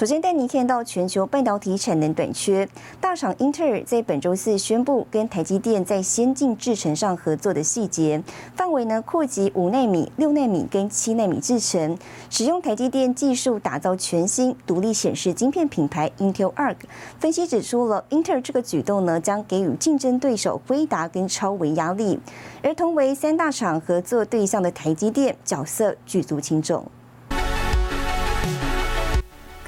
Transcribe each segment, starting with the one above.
首先带您看到全球半导体产能短缺，大厂英特尔在本周四宣布跟台积电在先进制程上合作的细节，范围呢扩及五纳米、六纳米跟七纳米制程，使用台积电技术打造全新独立显示晶片品牌 Intel Arc。分析指出了英特尔这个举动呢，将给予竞争对手辉达跟超维压力，而同为三大厂合作对象的台积电角色举足轻重。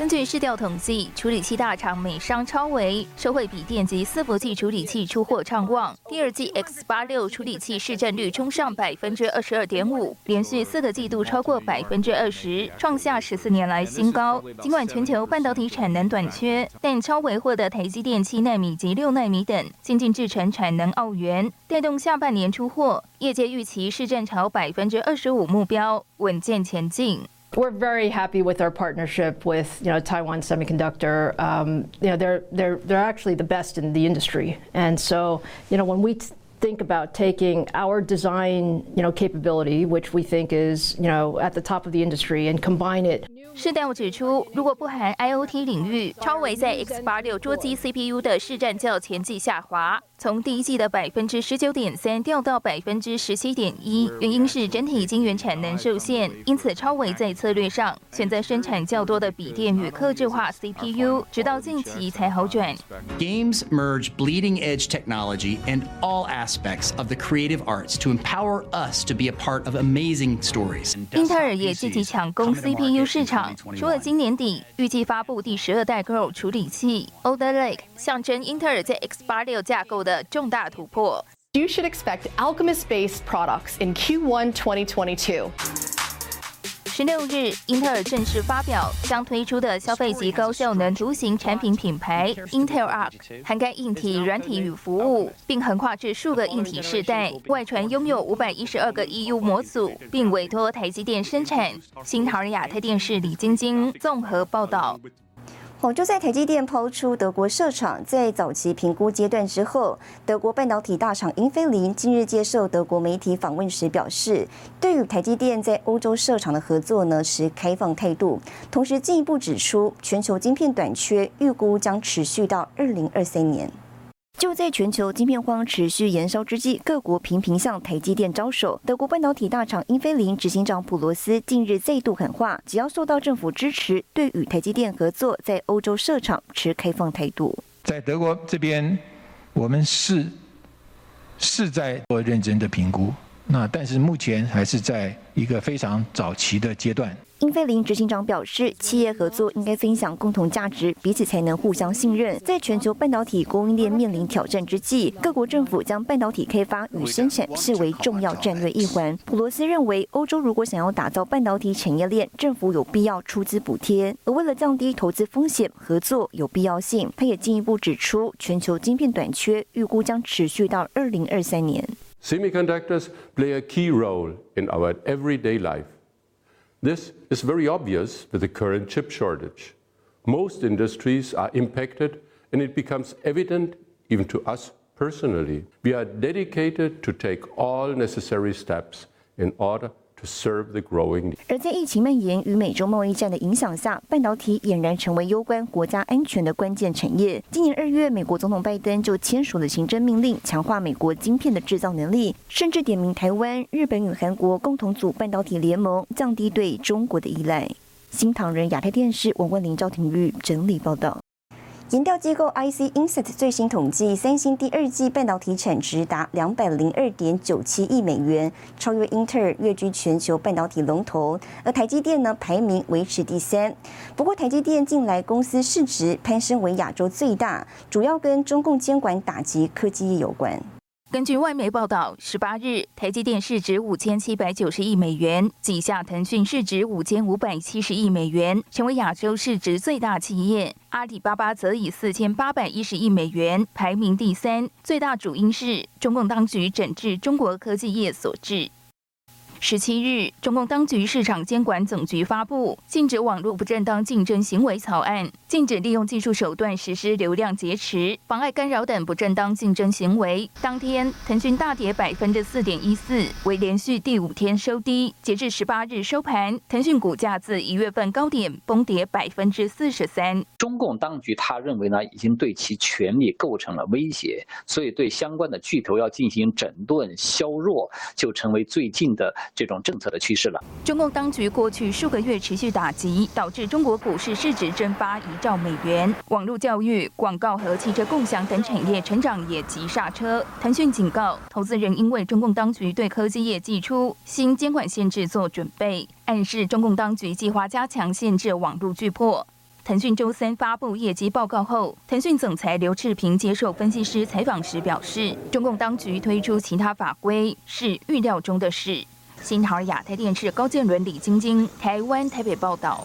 根据市调统计，处理器大厂美商超维、社会笔电及伺服器处理器出货畅旺，第二季 X 八六处理器市占率冲上百分之二十二点五，连续四个季度超过百分之二十，创下十四年来新高。尽管全球半导体产能短缺，但超维获得台积电七纳米及六纳米等先进制程产能澳元，带动下半年出货，业界预期市占超百分之二十五目标稳健前进。we're very happy with our partnership with you know Taiwan Semiconductor. Um, you know they're they're they're actually the best in the industry, and so you know when we think about taking our design, you know, capability, which we think is, you know, at the top of the industry, and combine it. 市调指出，如果不含 IOT 领域，超维在 X 八六桌机 CPU 的市占较前季下滑， 从第一季的百分之十九点三掉到百分之十七点一，原因是整体晶圆产能受限，因此超维在策略上选择生产较多的笔电与客制化 CPU，直到近期才好转。Games merge bleeding edge technology and all aspects of the creative arts to empower us to be a part of amazing stories. 英特尔也积极抢攻 CPU 市场。除了今年底预计发布第十二代 Go 处理器 Older Lake，象征英特尔在 X 八六架构的重大突破。You should expect Alchemist-based products in Q1 2022. 十六日，英特尔正式发表将推出的消费级高效能图形产品品牌 Intel Arc，涵盖硬体、软体与服务，并横跨至数个硬体世代。外传拥有五百一十二个 EU 模组，并委托台积电生产。新唐人亚太电视李晶晶综合报道。哦，就在台积电抛出德国设厂在早期评估阶段之后，德国半导体大厂英飞凌近日接受德国媒体访问时表示，对于台积电在欧洲设厂的合作呢持开放态度，同时进一步指出，全球晶片短缺预估将持续到二零二三年。就在全球晶片荒持续延烧之际，各国频频向台积电招手。德国半导体大厂英飞凌执行长普罗斯近日再度喊话，只要受到政府支持，对与台积电合作在欧洲设厂持开放态度。在德国这边，我们是是在做认真的评估，那但是目前还是在一个非常早期的阶段。英飞凌执行长表示，企业合作应该分享共同价值，彼此才能互相信任。在全球半导体供应链面临挑战之际，各国政府将半导体开发与生产视为重要战略一环。普罗斯认为，欧洲如果想要打造半导体产业链，政府有必要出资补贴。而为了降低投资风险，合作有必要性。他也进一步指出，全球晶片短缺预估将持续到二零二三年。Semiconductors play a key role in our everyday life. This is very obvious with the current chip shortage. Most industries are impacted, and it becomes evident even to us personally. We are dedicated to take all necessary steps in order 而在疫情蔓延与美洲贸易战的影响下，半导体俨然成为攸关国家安全的关键产业。今年二月，美国总统拜登就签署了行政命令，强化美国晶片的制造能力，甚至点名台湾、日本与韩国共同组半导体联盟，降低对中国的依赖。新唐人亚太电视王冠林、赵廷玉整理报道。研调机构 IC Insight 最新统计，三星第二季半导体产值达两百零二点九七亿美元，超越英特尔，跃居全球半导体龙头。而台积电呢，排名维持第三。不过，台积电近来公司市值攀升为亚洲最大，主要跟中共监管打击科技业有关。根据外媒报道，十八日，台积电市值五千七百九十亿美元，旗下腾讯市值五千五百七十亿美元，成为亚洲市值最大企业。阿里巴巴则以四千八百一十亿美元排名第三。最大主因是中共当局整治中国科技业所致。十七日，中共当局市场监管总局发布禁止网络不正当竞争行为草案，禁止利用技术手段实施流量劫持、妨碍干扰等不正当竞争行为。当天，腾讯大跌百分之四点一四，为连续第五天收低。截至十八日收盘，腾讯股价自一月份高点崩跌百分之四十三。中共当局他认为呢，已经对其权力构成了威胁，所以对相关的巨头要进行整顿削弱，就成为最近的。这种政策的趋势了。中共当局过去数个月持续打击，导致中国股市市值蒸发一兆美元，网络教育、广告和汽车共享等产业成长也急刹车。腾讯警告投资人，因为中共当局对科技业寄出新监管限制做准备，暗示中共当局计划加强限制网络巨破。腾讯周三发布业绩报告后，腾讯总裁刘炽平接受分析师采访时表示，中共当局推出其他法规是预料中的事。新唐亚太电视高建伦、李晶晶，台湾台北报道。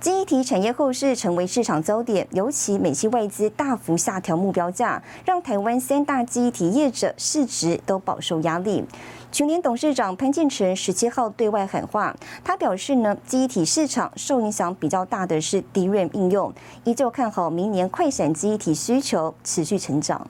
基体产业后市成为市场焦点，尤其美系外资大幅下调目标价，让台湾三大基体业者市值都饱受压力。群联董事长潘建成十七号对外喊话，他表示呢，基体市场受影响比较大的是 DRAM 应用，依旧看好明年快闪基体需求持续成长。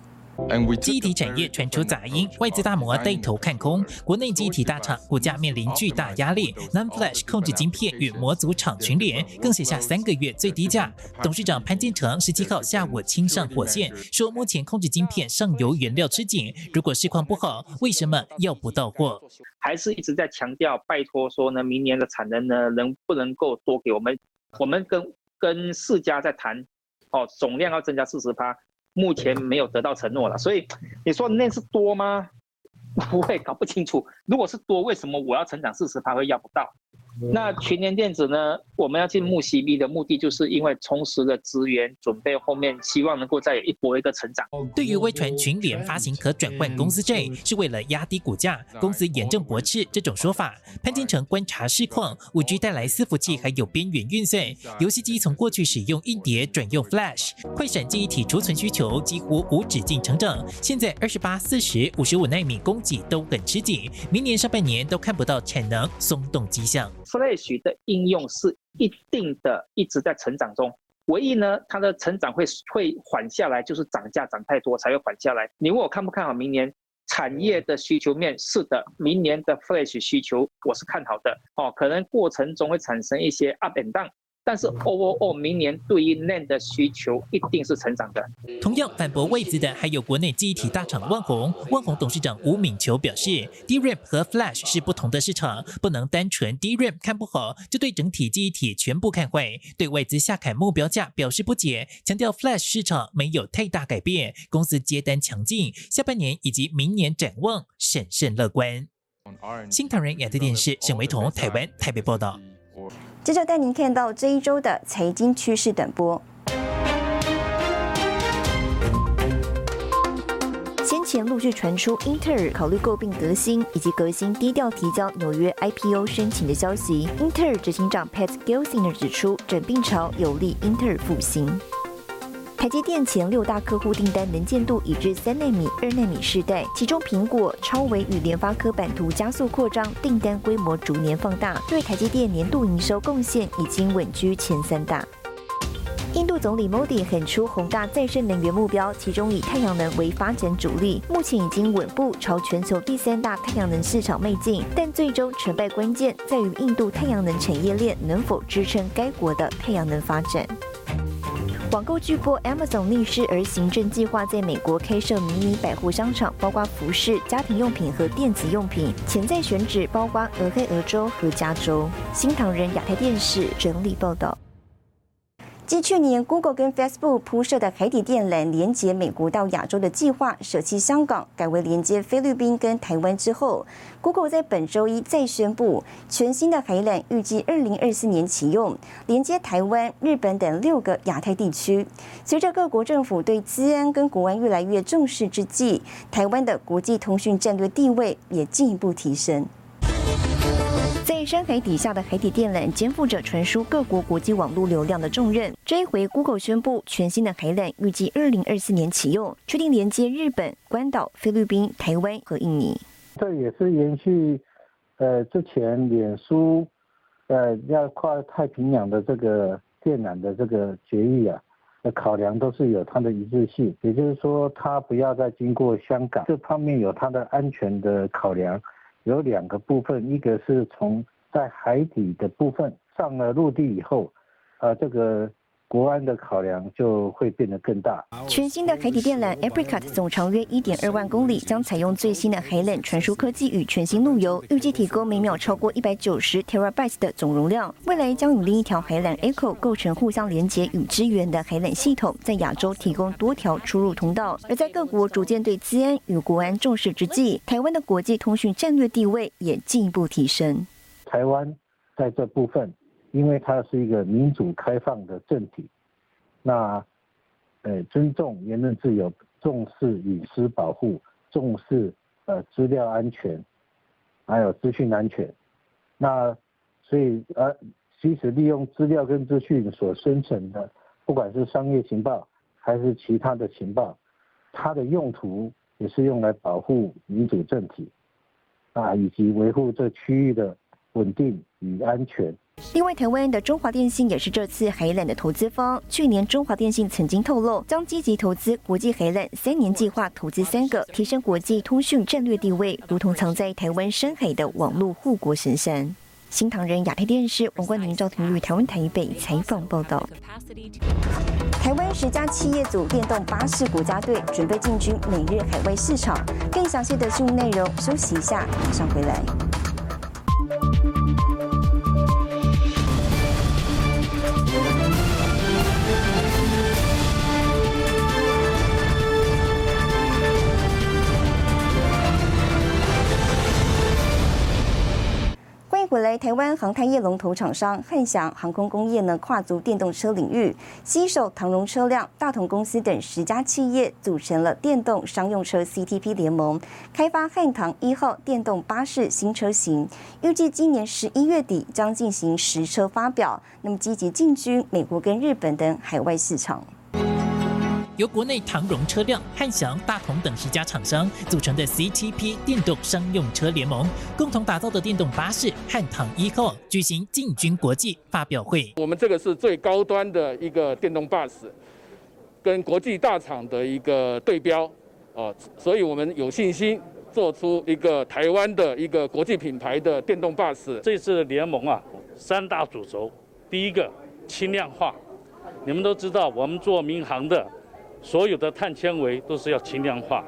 记忆体产业传出杂音，外资大摩带头看空，国内记忆体大厂股价面临巨大压力。NAND Flash 控制晶片与模组厂群联更写下三个月最低价。董事长潘建成十七号下午亲上火线，说目前控制晶片上游原料吃紧，如果市况不好，为什么要不到货？还是一直在强调，拜托说呢，明年的产能呢，能不能够多给我们？我们跟跟四家在谈，哦，总量要增加四十趴。目前没有得到承诺了，所以你说那是多吗？不会，搞不清楚。如果是多，为什么我要成长四十，他会要不到？那群联电子呢？我们要进木 CB 的目的，就是因为充实了资源，准备后面希望能够再有一波一个成长。对于微传群联发行可转换公司债，是为了压低股价，公司严正驳斥这种说法。潘金城观察市况，五 G 带来伺服器还有边缘运算，游戏机从过去使用硬碟转用 Flash，快闪记忆体储存需求几乎无止境成长。现在二十八、四十、五十五纳米供给都很吃紧，明年上半年都看不到产能松动迹象。Flash 的应用是一定的一直在成长中，唯一呢，它的成长会会缓下来，就是涨价涨太多才会缓下来。你问我看不看好明年产业的需求面？是的，明年的 Flash 需求我是看好的哦，可能过程中会产生一些 up and down。但是 overall 明年对于 NAND 的需求一定是成长的。同样反驳外资的还有国内记忆体大厂万宏。万宏董事长吴敏球表示，DRAM 和 Flash 是不同的市场，不能单纯 DRAM 看不好就对整体记忆体全部看坏。对外资下砍目标价表示不解，强调 Flash 市场没有太大改变，公司接单强劲，下半年以及明年展望审慎乐观。新唐人亚太电视沈维彤台湾台北报道。接着带您看到这一周的财经趋势短波。先前陆续传出英特尔考虑购并革新，以及革新低调提交纽约 IPO 申请的消息。英特尔执行长 Pat Gelsinger 指出，整并潮有利英特尔复兴。台积电前六大客户订单能见度已至三纳米、二纳米世代，其中苹果、超微与联发科版图加速扩张，订单规模逐年放大，对台积电年度营收贡献已经稳居前三大。印度总理 Modi 喊出宏大再生能源目标，其中以太阳能为发展主力，目前已经稳步朝全球第三大太阳能市场迈进，但最终成败关键在于印度太阳能产业链能否支撑该国的太阳能发展。网购巨破 Amazon 逆势而行，正计划在美国开设迷你百货商场，包括服饰、家庭用品和电子用品，潜在选址包括俄亥俄州和加州。新唐人亚太电视整理报道。继去年 Google 跟 Facebook 铺设的海底电缆连接美国到亚洲的计划舍弃香港，改为连接菲律宾跟台湾之后，Google 在本周一再宣布，全新的海缆预计二零二四年启用，连接台湾、日本等六个亚太地区。随着各国政府对资安跟国安越来越重视之际，台湾的国际通讯战略地位也进一步提升。深海底下的海底电缆肩负着传输各国国际网络流量的重任。这一回，Google 宣布全新的海缆预计二零二四年启用，确定连接日本、关岛、菲律宾、台湾和印尼。这也是延续呃之前脸书呃要跨太平洋的这个电缆的这个决议啊的考量都是有它的一致性，也就是说它不要再经过香港，这方面有它的安全的考量。有两个部分，一个是从在海底的部分上了陆地以后，呃，这个。国安的考量就会变得更大。全新的海底电缆 Apricot 总长约一点二万公里，将采用最新的海缆传输科技与全新路由，预计提供每秒超过一百九十 terabytes 的总容量。未来将与另一条海缆 Echo 构成互相连接与支援的海缆系统，在亚洲提供多条出入通道。而在各国逐渐对资安与国安重视之际，台湾的国际通讯战略地位也进一步提升。台湾在这部分。因为它是一个民主开放的政体，那，呃，尊重言论自由，重视隐私保护，重视呃资料安全，还有资讯安全，那所以呃，其实利用资料跟资讯所生成的，不管是商业情报还是其他的情报，它的用途也是用来保护民主政体，啊，以及维护这区域的稳定与安全。另外，台湾的中华电信也是这次海缆的投资方。去年，中华电信曾经透露，将积极投资国际海缆，三年计划投资三个，提升国际通讯战略地位，如同藏在台湾深海的网络护国神山。新唐人亚太电视王冠宁、赵廷玉台湾台北采访报道。台湾十家企业组电动巴士国家队准备进军美日海外市场。更详细的新闻内容，休息一下，马上回来。未来台湾航太业龙头厂商汉翔航空工业呢，跨足电动车领域，携手唐荣车辆、大同公司等十家企业，组成了电动商用车 CTP 联盟，开发汉唐一号电动巴士新车型，预计今年十一月底将进行实车发表，那么积极进军美国跟日本等海外市场。由国内唐荣车辆、汉翔、大同等十家厂商组成的 CTP 电动商用车联盟，共同打造的电动巴士汉唐一号举行进军国际发表会。我们这个是最高端的一个电动巴士，跟国际大厂的一个对标哦，所以我们有信心做出一个台湾的一个国际品牌的电动巴士。这次联盟啊，三大主轴，第一个轻量化，你们都知道，我们做民航的。所有的碳纤维都是要轻量化，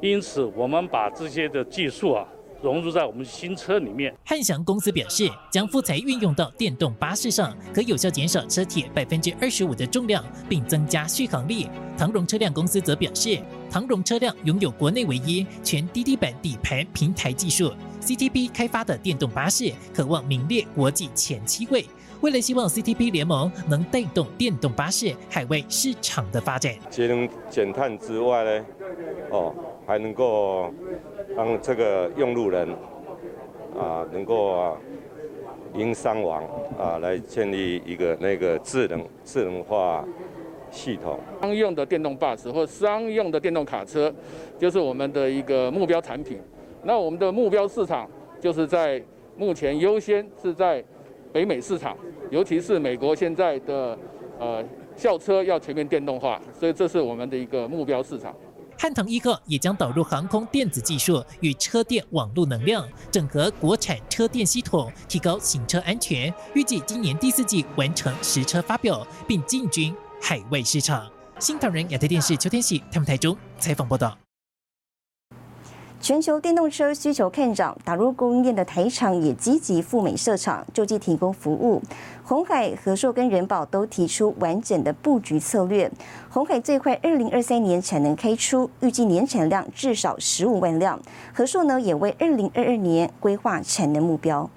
因此我们把这些的技术啊融入在我们新车里面。汉翔公司表示，将副材运用到电动巴士上，可有效减少车体百分之二十五的重量，并增加续航力。唐荣车辆公司则表示，唐荣车辆拥有国内唯一全滴滴版底盘平台技术，CTP 开发的电动巴士渴望名列国际前七位。为了希望 CTP 联盟能带动电动巴士海外市场的发展，节能减碳之外呢，哦，还能够让这个用路人啊，能够因伤亡啊，来建立一个那个智能智能化系统。商用的电动巴士或商用的电动卡车，就是我们的一个目标产品。那我们的目标市场就是在目前优先是在。北美市场，尤其是美国现在的呃校车要全面电动化，所以这是我们的一个目标市场。汉腾一号也将导入航空电子技术与车电网络能量，整合国产车电系统，提高行车安全。预计今年第四季完成实车发表，并进军海外市场。新唐人亚太电视邱天喜他们台中采访报道。全球电动车需求看涨，打入供应链的台厂也积极赴美设厂，就近提供服务。红海、和硕跟人保都提出完整的布局策略。红海最快二零二三年产能开出，预计年产量至少十五万辆。和硕呢，也为二零二二年规划产能目标。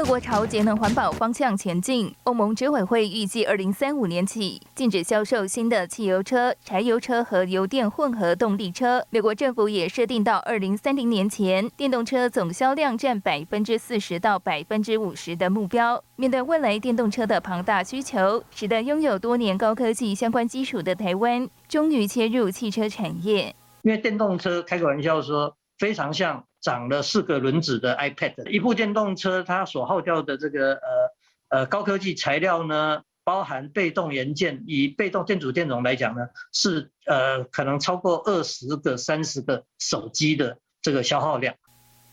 各国朝节能环保方向前进。欧盟执委会预计，二零三五年起禁止销售新的汽油车、柴油车和油电混合动力车。美国政府也设定到二零三零年前，电动车总销量占百分之四十到百分之五十的目标。面对未来电动车的庞大需求，使得拥有多年高科技相关基础的台湾，终于切入汽车产业。因为电动车，开个玩笑说，非常像。长了四个轮子的 iPad，一部电动车它所耗掉的这个呃呃高科技材料呢，包含被动元件，以被动电阻电容来讲呢，是呃可能超过二十个、三十个手机的这个消耗量。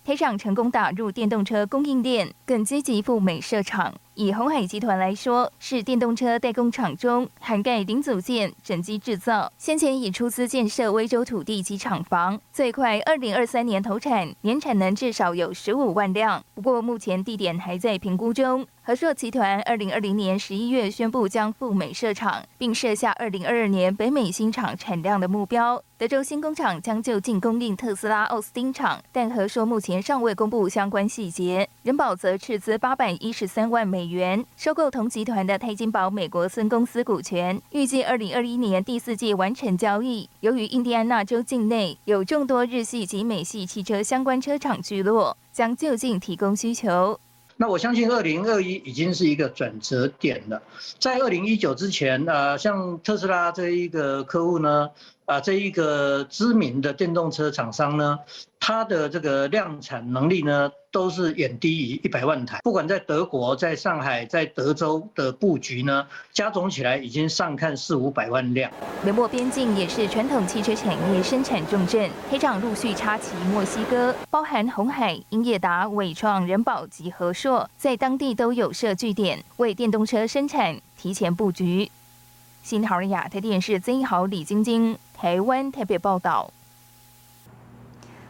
台厂成功打入电动车供应链，更积极赴美设厂。以鸿海集团来说，是电动车代工厂中涵盖零组件、整机制造。先前已出资建设威州土地及厂房，最快二零二三年投产，年产能至少有十五万辆。不过目前地点还在评估中。和硕集团二零二零年十一月宣布将赴美设厂，并设下二零二二年北美新厂产量的目标。德州新工厂将就近供应特斯拉奥斯汀厂，但和硕目前尚未公布相关细节。人保则斥资八百一十三万美元收购同集团的泰金宝美国分公司股权，预计二零二一年第四季完成交易。由于印第安纳州境内有众多日系及美系汽车相关车厂聚落，将就近提供需求。那我相信二零二一已经是一个转折点了，在二零一九之前，呃，像特斯拉这一个客户呢，啊，这一个知名的电动车厂商呢。它的这个量产能力呢，都是远低于一百万台。不管在德国、在上海、在德州的布局呢，加总起来已经上看四五百万辆。美墨边境也是传统汽车产业生产重镇，黑厂陆续插旗墨西哥，包含红海、英业达、伟创、人保及和硕，在当地都有设据点，为电动车生产提前布局。新豪亚太电视曾豪、李晶晶，台湾特别报道。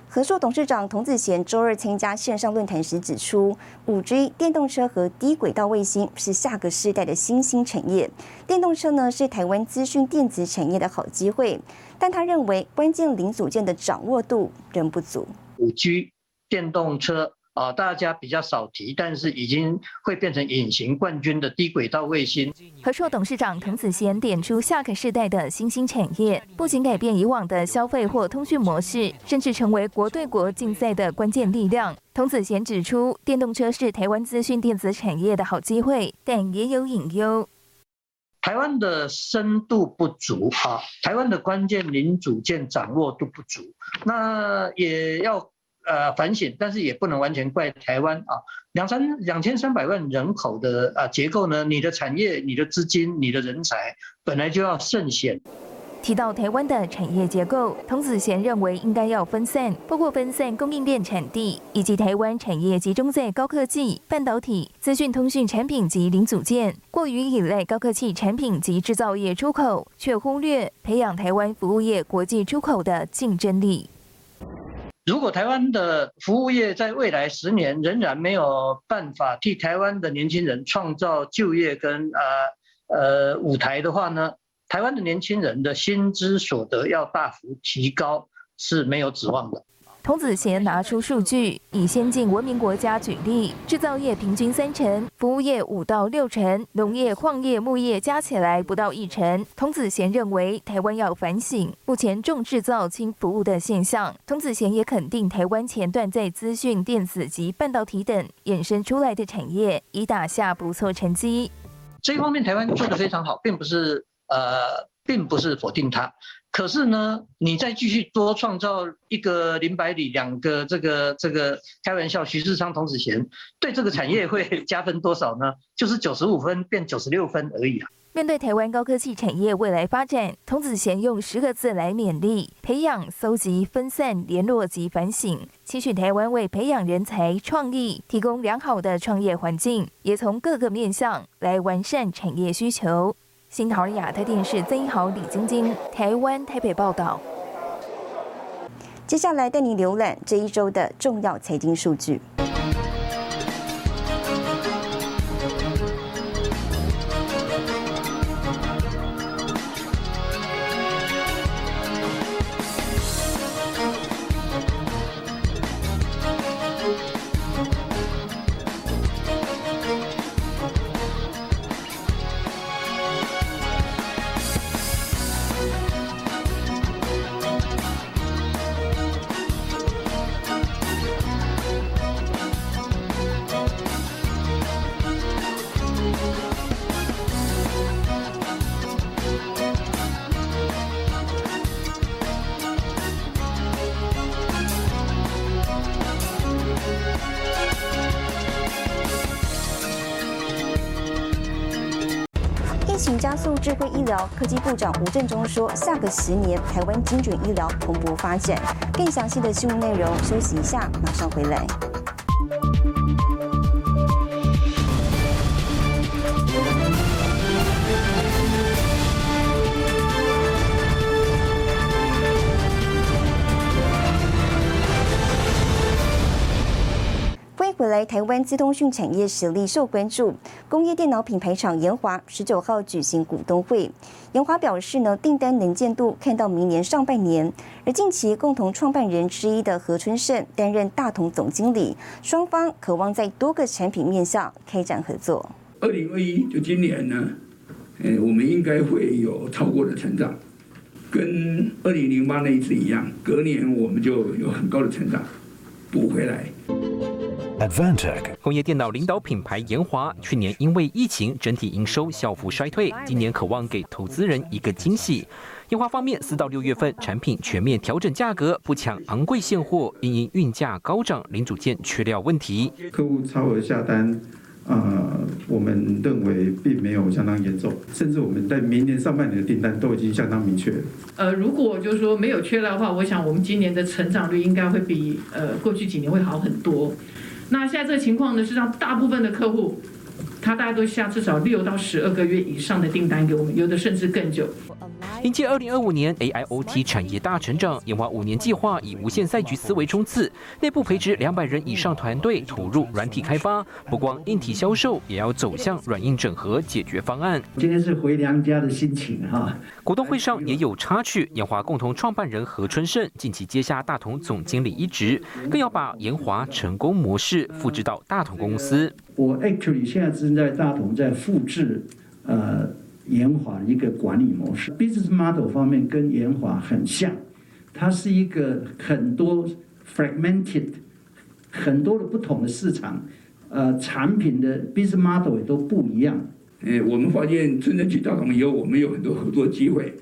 和硕董事长童子贤周二参加线上论坛时指出，五 G 电动车和低轨道卫星是下个世代的新兴产业。电动车呢是台湾资讯电子产业的好机会，但他认为关键零组件的掌握度仍不足。五 G 电动车。啊，大家比较少提，但是已经会变成隐形冠军的低轨道卫星。和硕董事长滕子贤点出下个世代的新兴产业，不仅改变以往的消费或通讯模式，甚至成为国对国竞赛的关键力量。童子贤指出，电动车是台湾资讯电子产业的好机会，但也有隐忧。台湾的深度不足啊，台湾的关键零组件掌握度不足，那也要。呃，反省，但是也不能完全怪台湾啊。两三两千三百万人口的啊结构呢，你的产业、你的资金、你的人才本来就要慎选。提到台湾的产业结构，童子贤认为应该要分散，包括分散供应链产地，以及台湾产业集中在高科技、半导体、资讯通讯产品及零组件，过于依赖高科技产品及制造业出口，却忽略培养台湾服务业国际出口的竞争力。如果台湾的服务业在未来十年仍然没有办法替台湾的年轻人创造就业跟呃呃舞台的话呢，台湾的年轻人的薪资所得要大幅提高是没有指望的。童子贤拿出数据，以先进文明国家举例，制造业平均三成，服务业五到六成，农业、矿业、牧业加起来不到一成。童子贤认为，台湾要反省目前重制造轻服务的现象。童子贤也肯定，台湾前段在资讯、电子及半导体等衍生出来的产业，已打下不错成绩。这一方面，台湾做得非常好，并不是呃，并不是否定它。可是呢，你再继续多创造一个林百里，两个这个这个开玩笑，徐世昌、童子贤，对这个产业会加分多少呢？就是九十五分变九十六分而已啊。面对台湾高科技产业未来发展，童子贤用十个字来勉励：培养、搜集、分散、联络及反省，期许台湾为培养人才、创意提供良好的创业环境，也从各个面向来完善产业需求。新桃亚太电视曾一豪、李晶晶，台湾台北报道。接下来带你浏览这一周的重要财经数据。请加速智慧医疗，科技部长吴振中说，下个十年台湾精准医疗蓬勃发展。更详细的新闻内容，休息一下，马上回来。来，台湾资通讯产业实力受关注。工业电脑品牌厂研华十九号举行股东会，研华表示呢，订单能见度看到明年上半年。而近期共同创办人之一的何春盛担任大同总经理，双方渴望在多个产品面向开展合作。二零二一就今年呢，呃，我们应该会有超过的成长，跟二零零八那一次一样，隔年我们就有很高的成长补回来。Advantech 工业电脑领导品牌延华，去年因为疫情整体营收小幅衰退，今年渴望给投资人一个惊喜。研华方面，四到六月份产品全面调整价格，不抢昂贵现货，因因运价高涨，零组件缺料问题。客户超额下单，呃，我们认为并没有相当严重，甚至我们在明年上半年的订单都已经相当明确。呃，如果就是说没有缺料的话，我想我们今年的成长率应该会比呃过去几年会好很多。那现在这个情况呢，是让大部分的客户，他大概都下至少六到十二个月以上的订单给我们，有的甚至更久。迎接二零二五年 AIoT 产业大成长，研华五年计划以无限赛局思维冲刺，内部培植两百人以上团队投入软体开发，不光硬体销售，也要走向软硬整合解决方案。今天是回娘家的心情哈。股东会上也有插曲，研华共同创办人何春盛近期接下大同总经理一职，更要把研华成功模式复制到大同公司。我 actually 现在正在大同在复制，呃。研华一个管理模式，business model 方面跟研华很像，它是一个很多 fragmented，很多的不同的市场，呃，产品的 business model 也都不一样。诶，我们发现真正去大同以后，我们有很多合作机会，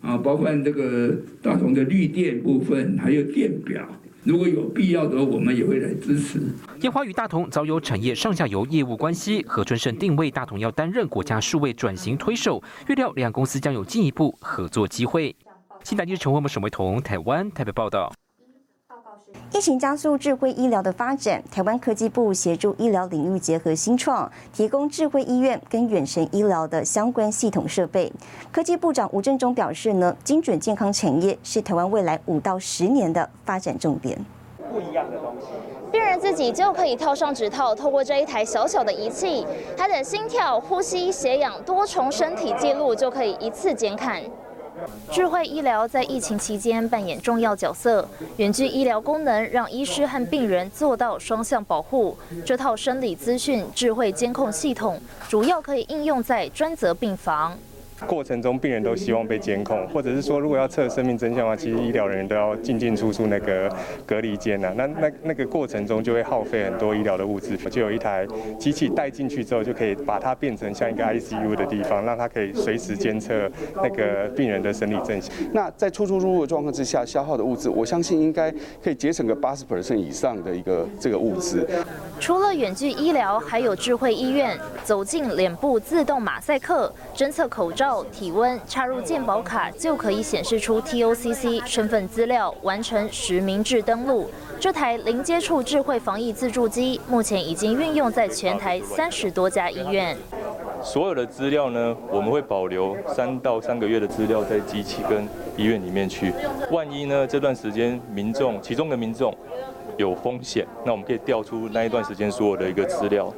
啊，包括这个大同的绿电部分，还有电表。如果有必要的话，我们也会来支持。烟花与大同早有产业上下游业务关系，何春盛定位大同要担任国家数位转型推手，预料两公司将有进一步合作机会。新台记者陈慧文、沈维彤，台湾台北报道。疫情加速智慧医疗的发展，台湾科技部协助医疗领域结合新创，提供智慧医院跟远程医疗的相关系统设备。科技部长吴振中表示呢，精准健康产业是台湾未来五到十年的发展重点。不一样的东西，病人自己就可以套上指套，透过这一台小小的仪器，他的心跳、呼吸、血氧多重身体记录就可以一次监看。智慧医疗在疫情期间扮演重要角色，远距医疗功能让医师和病人做到双向保护。这套生理资讯智慧监控系统，主要可以应用在专责病房。过程中，病人都希望被监控，或者是说，如果要测生命真相的话，其实医疗人员都要进进出出那个隔离间呐。那那那个过程中就会耗费很多医疗的物资。就有一台机器带进去之后，就可以把它变成像一个 ICU 的地方，让它可以随时监测那个病人的生理真相。那在出出入入的状况之下，消耗的物资，我相信应该可以节省个八十 percent 以上的一个这个物资。除了远距医疗，还有智慧医院，走进脸部自动马赛克，侦测口罩。体温插入健保卡就可以显示出 TOCC 身份资料，完成实名制登录。这台零接触智慧防疫自助机目前已经运用在全台三十多家医院。所有的资料呢，我们会保留三到三个月的资料在机器跟医院里面去。万一呢这段时间民众其中的民众有风险，那我们可以调出那一段时间所有的一个资料。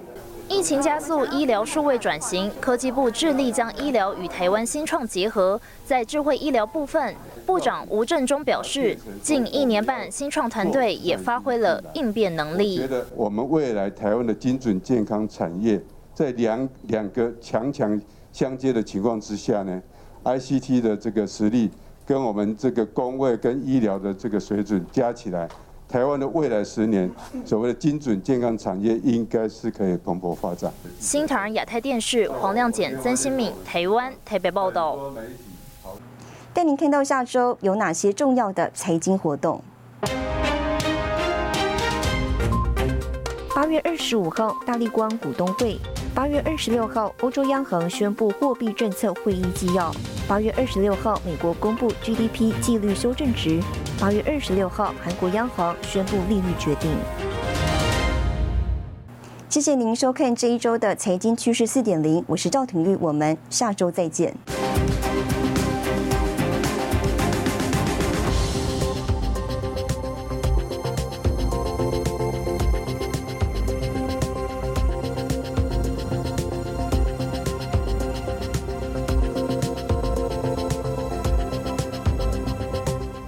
疫情加速医疗数位转型，科技部致力将医疗与台湾新创结合。在智慧医疗部分，部长吴振中表示，近一年半，新创团队也发挥了应变能力。觉得我们未来台湾的精准健康产业，在两两个强强相接的情况之下呢，ICT 的这个实力跟我们这个工位跟医疗的这个水准加起来。台湾的未来十年，所谓的精准健康产业应该是可以蓬勃发展。新唐人亚太电视黄亮简、曾新敏，台湾台北报道。带您看到下周有哪些重要的财经活动。八月二十五号，大立光股东会；八月二十六号，欧洲央行宣布货币政策会议纪要；八月二十六号，美国公布 GDP 季率修正值。八月二十六号，韩国央行宣布利率决定。谢谢您收看这一周的财经趋势四点零，我是赵廷玉，我们下周再见。